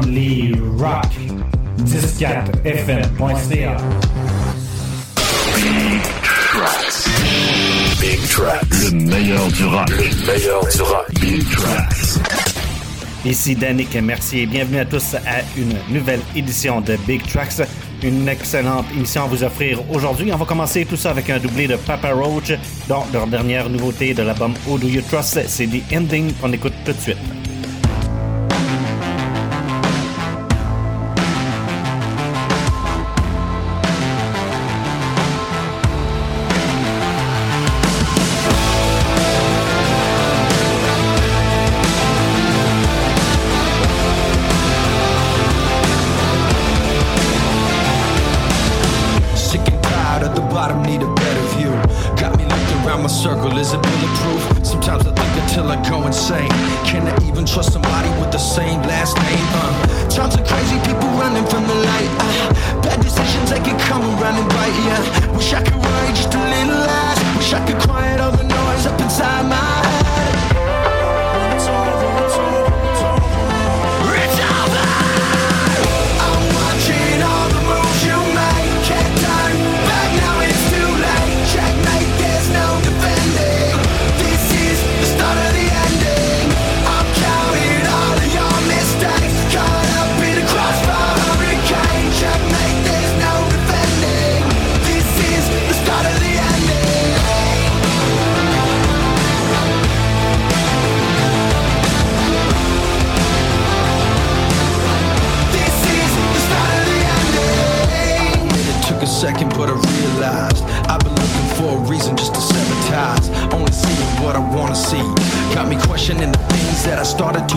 comme rock 104fm.ca. Big Tracks. Big Tracks. Le meilleur du rock. Le meilleur du rock. Big Tracks. Ici Danick Mercier et bienvenue à tous à une nouvelle édition de Big Tracks. Une excellente émission à vous offrir aujourd'hui. On va commencer tout ça avec un doublé de Papa Roach, dont leur dernière nouveauté de l'album Who Do You Trust, c'est The Ending qu'on écoute tout de suite.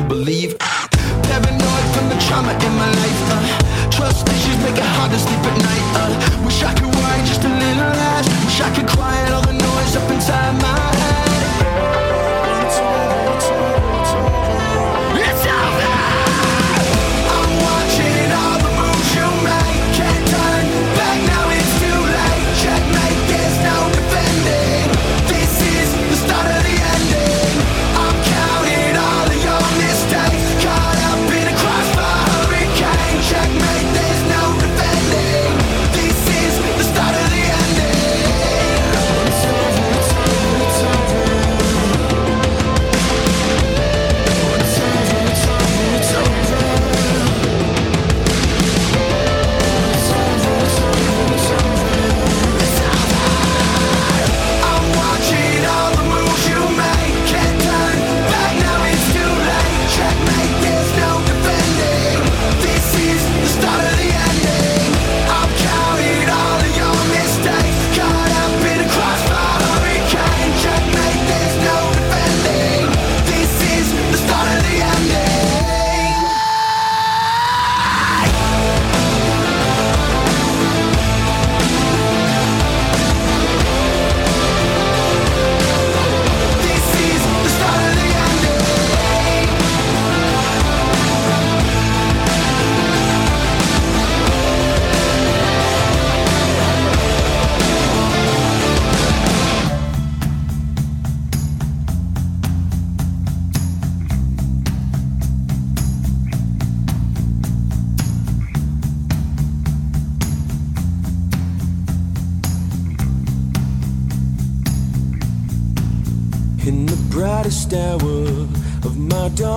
believe. Paranoid from the trauma in my life. Uh. Trust issues make it hard to sleep at night. Uh. Wish I could worry just a little less. Wish I could quiet all the noise up inside my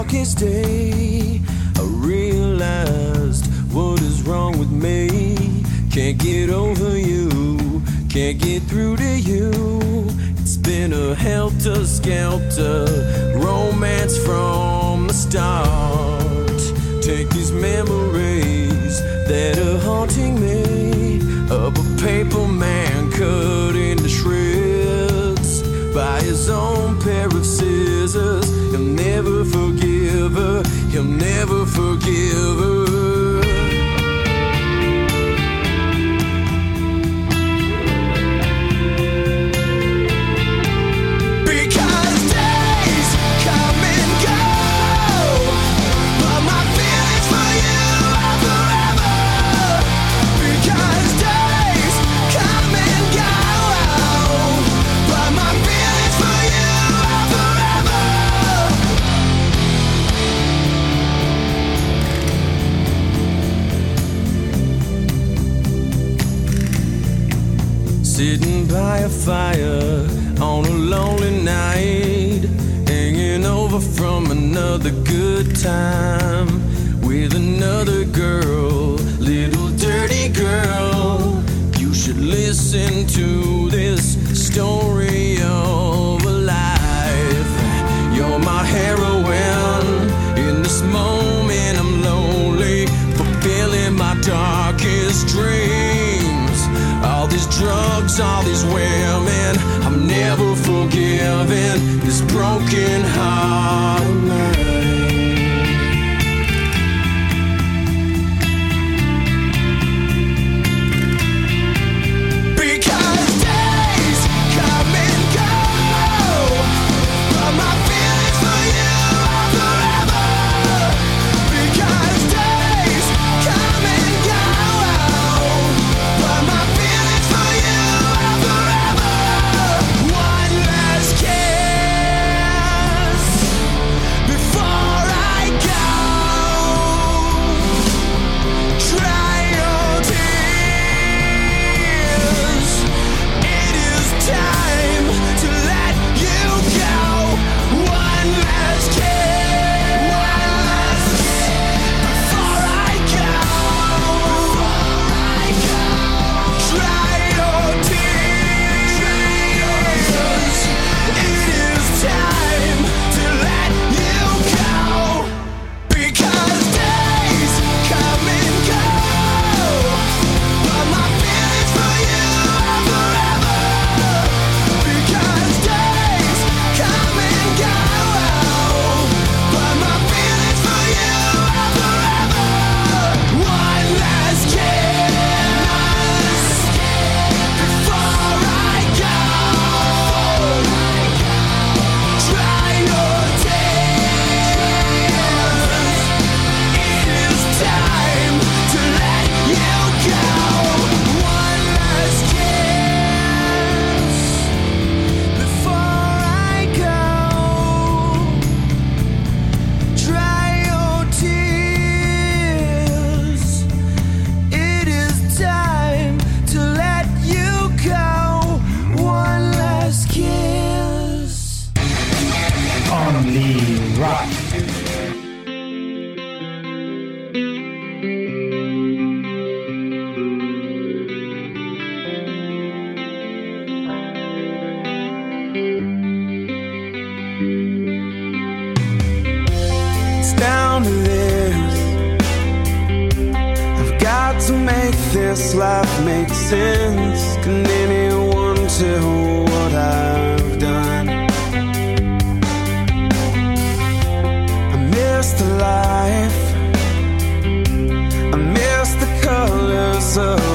darkest day, I realized what is wrong with me. Can't get over you, can't get through to you. It's been a helter skelter romance from the start. Take these memories that are haunting me of a paper man cutting his own pair of scissors. He'll never forgive her, he'll never forgive her. over from another good time with another girl, little dirty girl. You should listen to this story of a life. You're my heroine. In this moment, I'm lonely, fulfilling my darkest dreams. All these drugs, all these women, I'm never of it, this broken heart. down to this. I've got to make this life make sense. Can anyone tell what I've done? I miss the life. I miss the colors of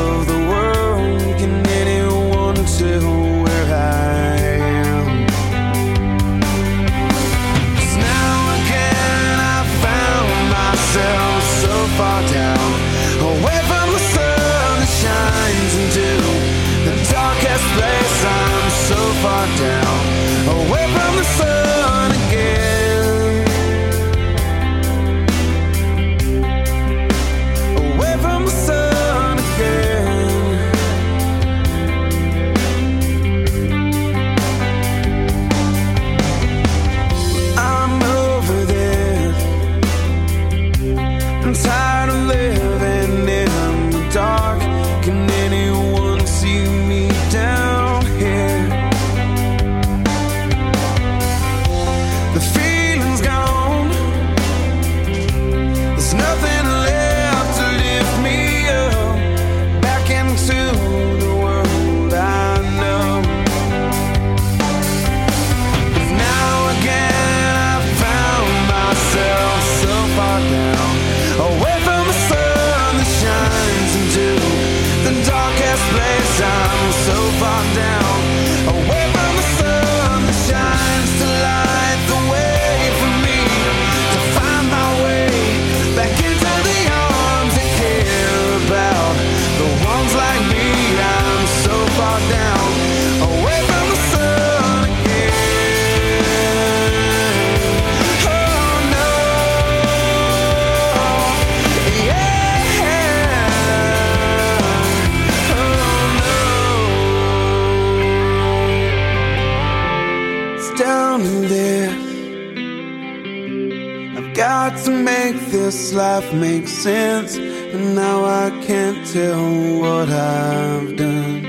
this life makes sense, and now I can't tell what I've done.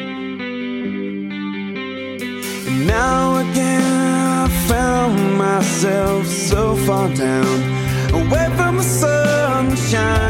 And now again, I found myself so far down, away from the sunshine.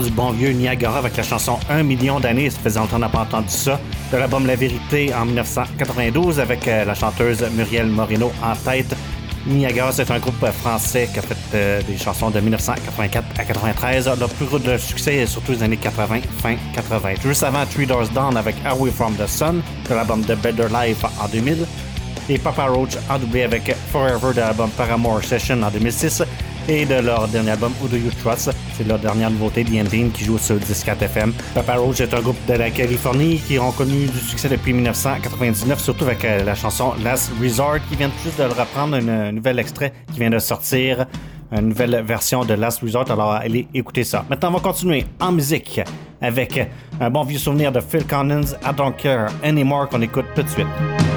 Du bon vieux Niagara avec la chanson 1 million d'années. Ça faisait longtemps qu'on n'a pas entendu ça. De l'album La Vérité en 1992 avec euh, la chanteuse Muriel Moreno en tête. Niagara, c'est un groupe français qui a fait euh, des chansons de 1984 à 93. Leur plus gros de succès, surtout les années 80, fin 80. Juste avant Three Doors Down avec Away from the Sun, de l'album The Better Life en 2000. Et Papa Roach en doublé avec Forever de l'album Paramore Session en 2006 et de leur dernier album Who Do You Trust? C'est leur dernière nouveauté, The Ending, qui joue sur 14 FM. Papa Roach est un groupe de la Californie qui ont connu du succès depuis 1999, surtout avec euh, la chanson Last Resort, qui vient juste de le reprendre, un un nouvel extrait qui vient de sortir, une nouvelle version de Last Resort. Alors, allez écouter ça. Maintenant, on va continuer en musique avec un bon vieux souvenir de Phil Collins, I Don't Care Anymore, qu'on écoute tout de suite.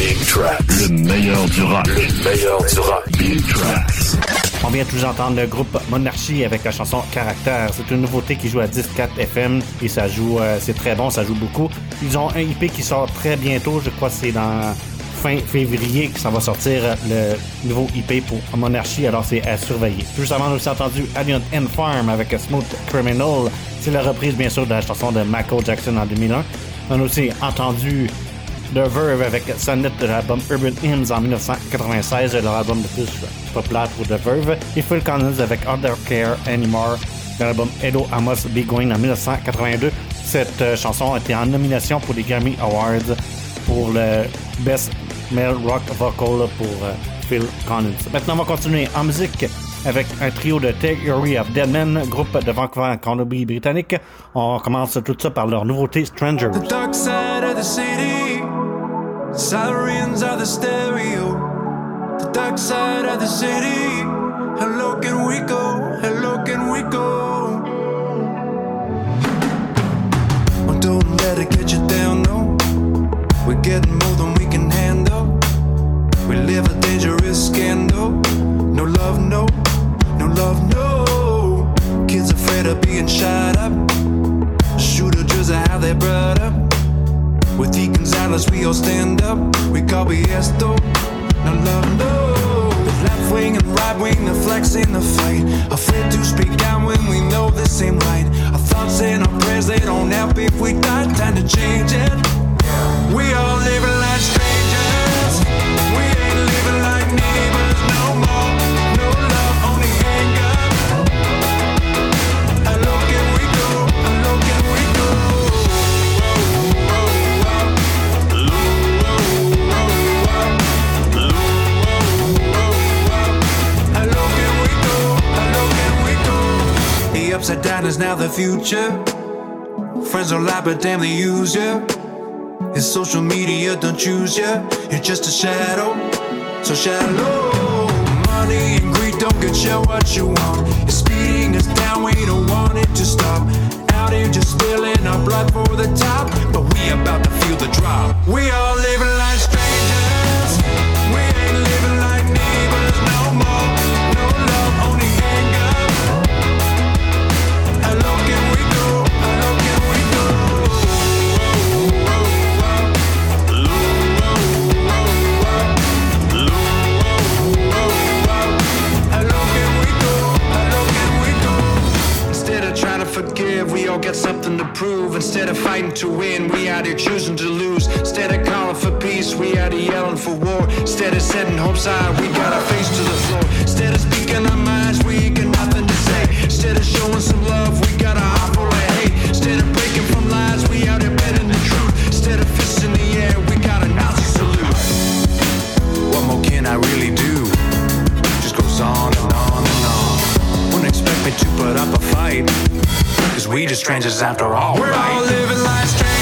Big Tracks. Le meilleur du rap. Le meilleur du rap. Big Tracks. On vient tous entendre le groupe Monarchie avec la chanson Caractère. C'est une nouveauté qui joue à 10-4 FM et ça joue, euh, c'est très bon, ça joue beaucoup. Ils ont un IP qui sort très bientôt, je crois que c'est dans fin février que ça va sortir le nouveau IP pour Monarchie, alors c'est à surveiller. Juste avant, on a aussi entendu Alien and Farm avec Smooth Criminal. C'est la reprise, bien sûr, de la chanson de Michael Jackson en 2001. On a aussi entendu The Verve avec Sonnet de l'album Urban Hymns en 1996, leur album le plus populaire pour The Verve. Et Phil Collins avec Under Care Anymore de l'album Hello Must Be Going en 1982. Cette euh, chanson a été en nomination pour les Grammy Awards pour le Best Male Rock Vocal pour euh, Phil Collins. Maintenant, on va continuer en musique avec un trio de Theory of Dead Men, groupe de Vancouver, Colombie-Britannique. On commence tout ça par leur nouveauté Strangers. The dark side of the city. Sirens are the stereo. The dark side of the city. Hello, can we go? Hello, can we go? Oh, don't let it get you down, no. We're getting more than we can handle. We live a dangerous scandal. No love, no. Love, no. Kids afraid of being shot up. Shooter just how they brought up. With the Gonzalez, we all stand up. We call BS though. No love, no. Left wing and right wing, the flex in the fight. Afraid to speak out when we know this ain't right. Our thoughts and our prayers, they don't help if we die. Time to change it. We all living like strangers. We ain't living The is now the future. Friends don't lie, but damn, they use you. It's social media, don't choose ya. You're just a shadow, so shallow. Money and greed don't get you what you want. It's speeding us down, we don't want it to stop. Out here just spilling our blood for the top, but we about to feel the drop. We all living like strangers. Got something to prove. Instead of fighting to win, we out here choosing to lose. Instead of calling for peace, we out here yelling for war. Instead of setting hopes high, we got our face to the floor. Instead of speaking our minds, we got nothing to say. Instead of showing some love, we got full of hate. Instead of breaking from lies, we out here betting the truth. Instead of fists in the air, we got a Nazi salute. What more can I really do? Just goes on and on and on. Wouldn't expect me to put up a fight. Cause we just strangers after all. We're all living like strangers.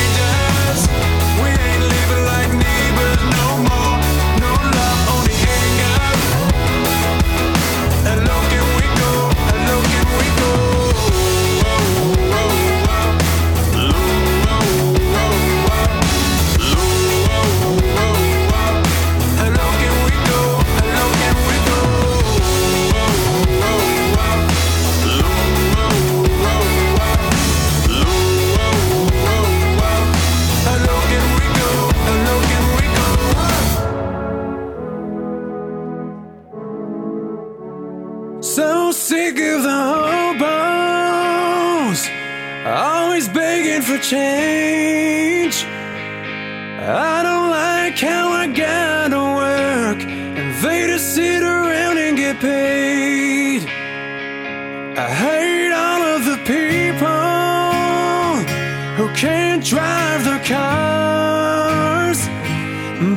Sick of the hobos, always begging for change. I don't like how I gotta work and they just sit around and get paid. I hate all of the people who can't drive their cars.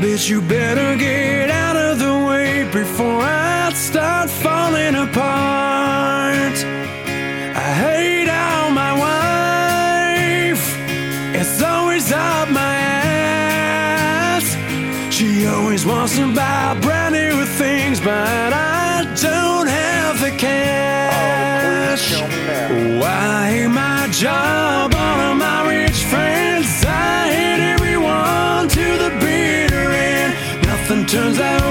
Bitch, you better get out of the way before I start falling apart. wants to buy brand new things, but I don't have the cash. Why oh, my job, all of my rich friends, I hate everyone to the bitter end. Nothing turns out.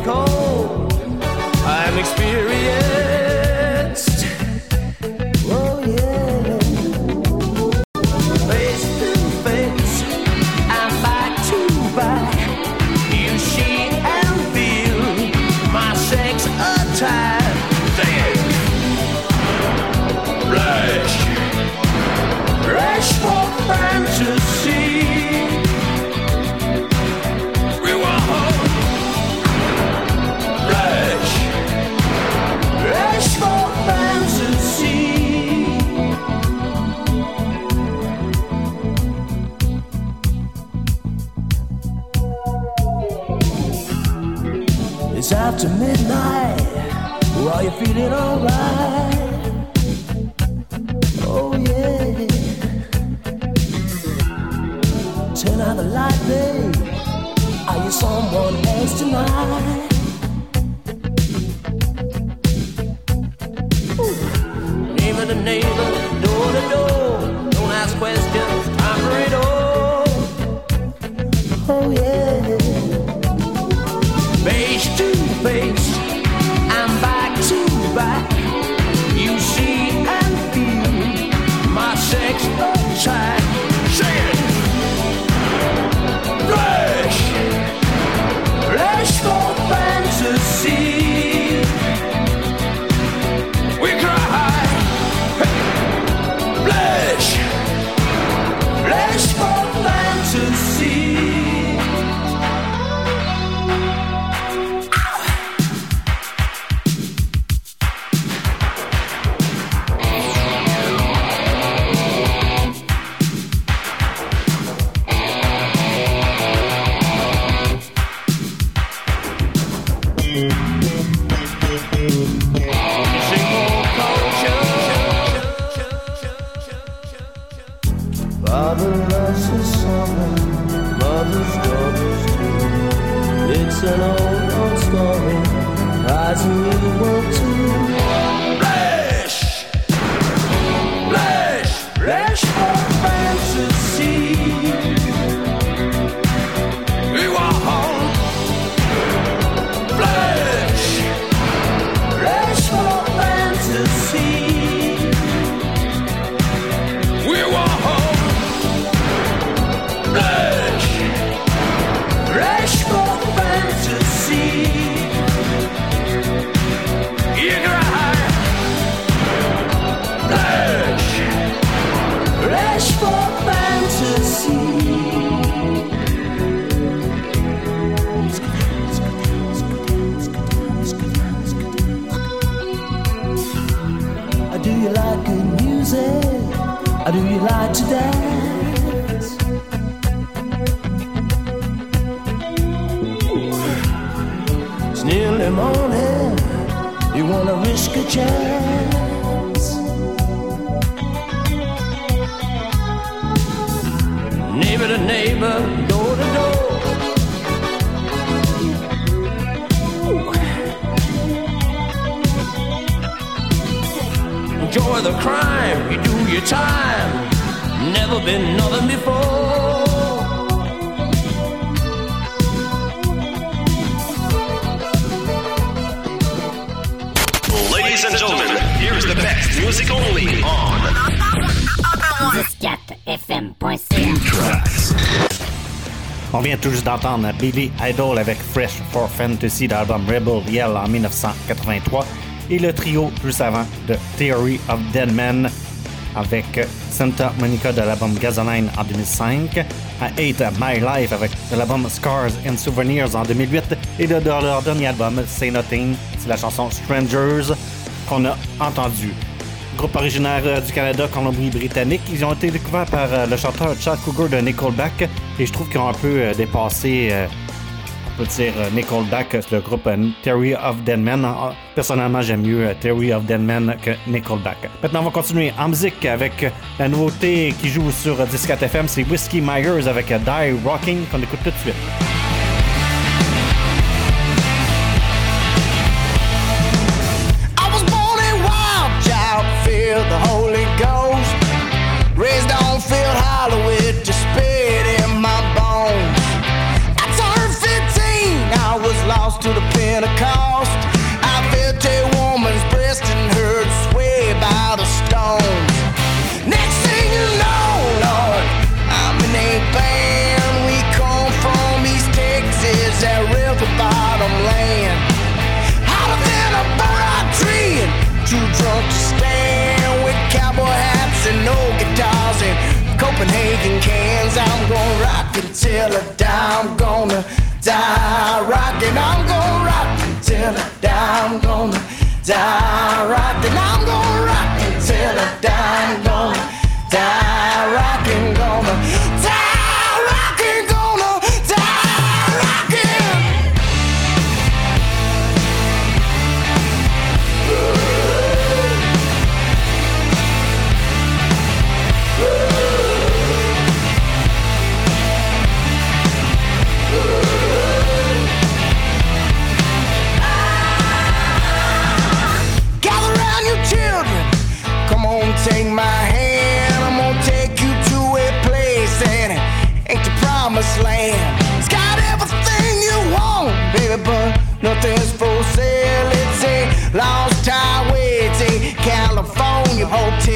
because On vient tout juste d'entendre Billy Idol avec Fresh for Fantasy de l'album Rebel Yell en 1983 et le trio juste avant de Theory of Dead Men avec Santa Monica de l'album Gasoline en 2005, à 8 My Life avec l'album Scars and Souvenirs en 2008 et de, leur dernier album Say Nothing, c'est la chanson Strangers qu'on a entendu. Groupe originaire euh, du Canada, Colombie-Britannique, ils ont été découverts par euh, le chanteur Chad Cougar de Nickelback et je trouve qu'ils ont un peu euh, dépassé on peut dire Nickelback, le groupe Theory of Dead Men. Ah, Personnellement, j'aime mieux Theory of Dead Men que Nickelback. Maintenant, on va continuer en musique avec la nouveauté qui joue sur 14 FM, c'est Whiskey Myers avec Die Rocking qu'on écoute tout de suite. Rocking. I'm gonna rock until I die. I'm gonna die rocking. I'm gonna rock until I die. I'm gonna die nothing's for sale. It's a lost highway. It's a California hotel.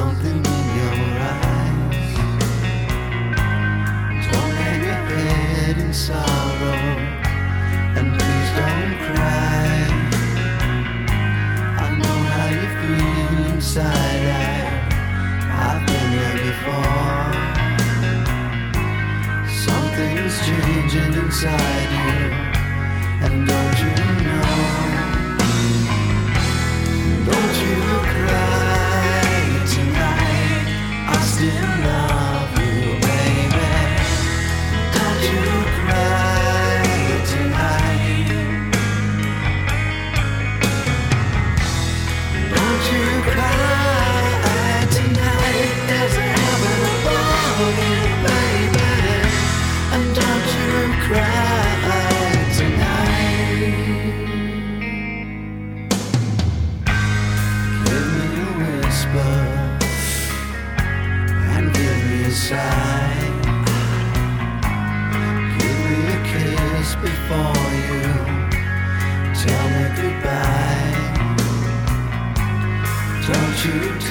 Don't everything sorrow And please don't cry. I know how you feel inside I've been there before. Something changing inside you And don't you know? Don't you cry lost in love.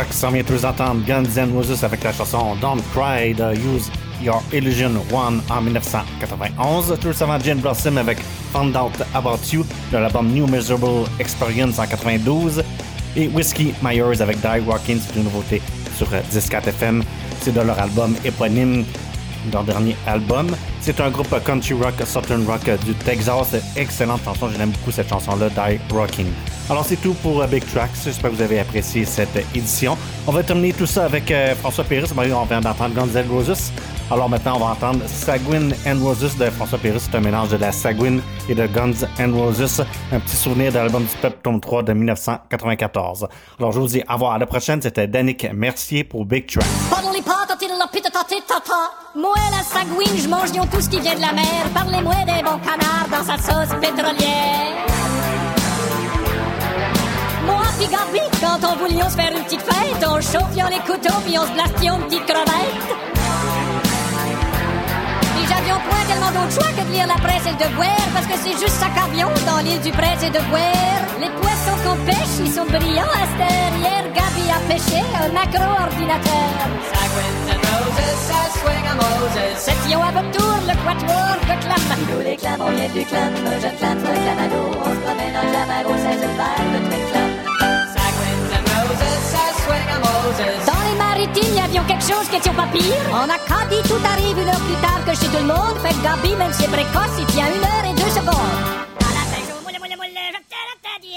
Track, on vient tous entendre Guns N' Roses avec la chanson Don't Cry Use Your Illusion One en 1991. Tous avant Jane Blossom avec Found Out About You de l'album New Miserable Experience en 92. Et Whiskey Myers avec Die Walking, c'est une nouveauté sur 10.4 FM. C'est de leur album éponyme, leur dernier album. C'est un groupe country rock, southern rock du Texas. Excellente chanson, j'aime beaucoup cette chanson-là, Die Rocking. Alors c'est tout pour euh, Big Tracks. J'espère que vous avez apprécié cette édition. On va terminer tout ça avec euh, François Péris. On vient d'entendre Guns N' Roses. Alors maintenant, on va entendre Sagouine and Roses de François Pérusse. C'est un mélange de la Sagouine et de Guns and Roses. Un petit souvenir de l'album du Peuple tome 3 de 1994. Alors je vous dis, à voir. La prochaine, c'était Danick Mercier pour Big Track. Moi, la je mange tout ce qui vient de la mer. Parlez-moi des bons canards dans sa sauce pétrolière. Pis Gabi, quand on voulions se faire une petite fête, on chauffions les couteaux puis on se blastions une petite crevette. Puis j'avions point tellement d'autres choix que de lire la presse et de boire, parce que c'est juste ça qu'avions dans l'île du presse et de boire. Les poissons qu'on pêche, ils sont brillants à cette. Hier, Gabi a pêché un macro-ordinateur. Swing à votre tour le quatuor de clam. Nous les clams, on vient du clam, je clame, toi clamado, on se promène en clamago, c'est le bal, le Dans les maritimes, y avions quelque chose qui était pas pire. On a qu'à dit tout arrive une heure plus tard que chez tout le monde. Fait Gabi, même si c'est précoce, il tient une heure et deux secondes.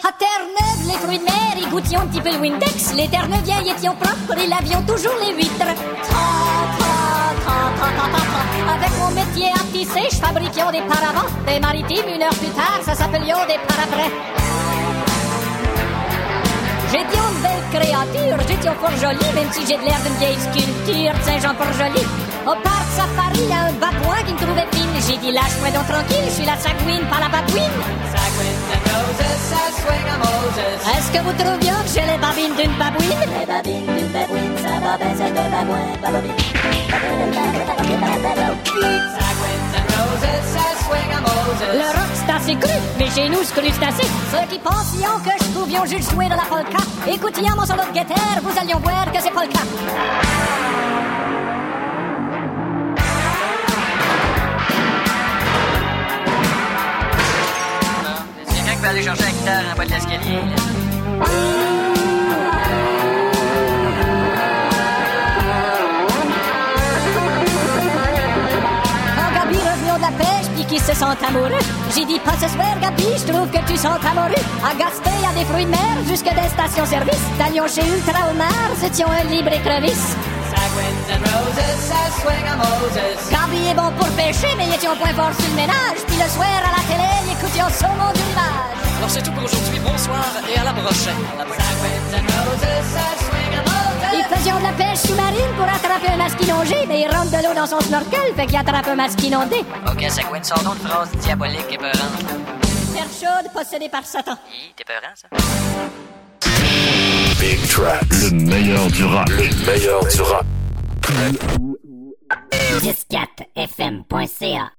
À Terre-Neuve, les fruits de mer, ils goûtions un petit peu le Windex. Les Terre-Neuviens y étions propres et l'avions toujours les huîtres. Avec mon métier à tisser, je fabriquions des paravents. Des maritimes, une heure plus tard, ça s'appelions des. J'étais une belle créature, j'étais fort jolie, même si j'ai de l'air d'une vieille sculpture de Saint-Jean-Port-Joli. Au parc safari, y a un babouin qui me trouvait fine. J'ai dit, lâche-moi donc tranquille, je suis la sagouine, pas la babouine. À. Est-ce que vous trouviez que j'ai les babines d'une babouine? Les babines d'une babouine, ça va bien, c'est de babouin, babouine. Sagouines and roses, Le rock, c'est assez cru, mais chez nous, c'est cru, c'est assez. Ceux qui pensions que je pouvions juste jouer de la polka, écoutions mon solo de guitare, vous allions voir que c'est pas le cas. C'est quelqu'un qui peut aller chercher la guitare en bas de l'escalier? là. Se sent amoureux, j'ai dit pas ce soir Gabi, je trouve que tu sens amoureux. À Gaspé, y a des fruits de mer jusque des stations-service. T'allions chez Ultra au Mar, c'était un libre écrevisse. Gabi est bon pour pêcher, mais il était point fort sur le ménage. Puis le soir à la télé, il écoutait au saumon du rivage. Alors c'est tout pour aujourd'hui. Bonsoir et à la prochaine. À Moses. Ils de la pêche sous-marine pour attraper un masque inondé, mais il rentre de l'eau dans son snorkel, fait qu'il attrape un masque inondé. Ok, Sagouine, sors donc une phrase diabolique et peurante. Terre chaude possédée par Satan. Hi, T'es peurant, ça? Big Tracks. Le meilleur du rap. Le meilleur du rap. 104fm.ca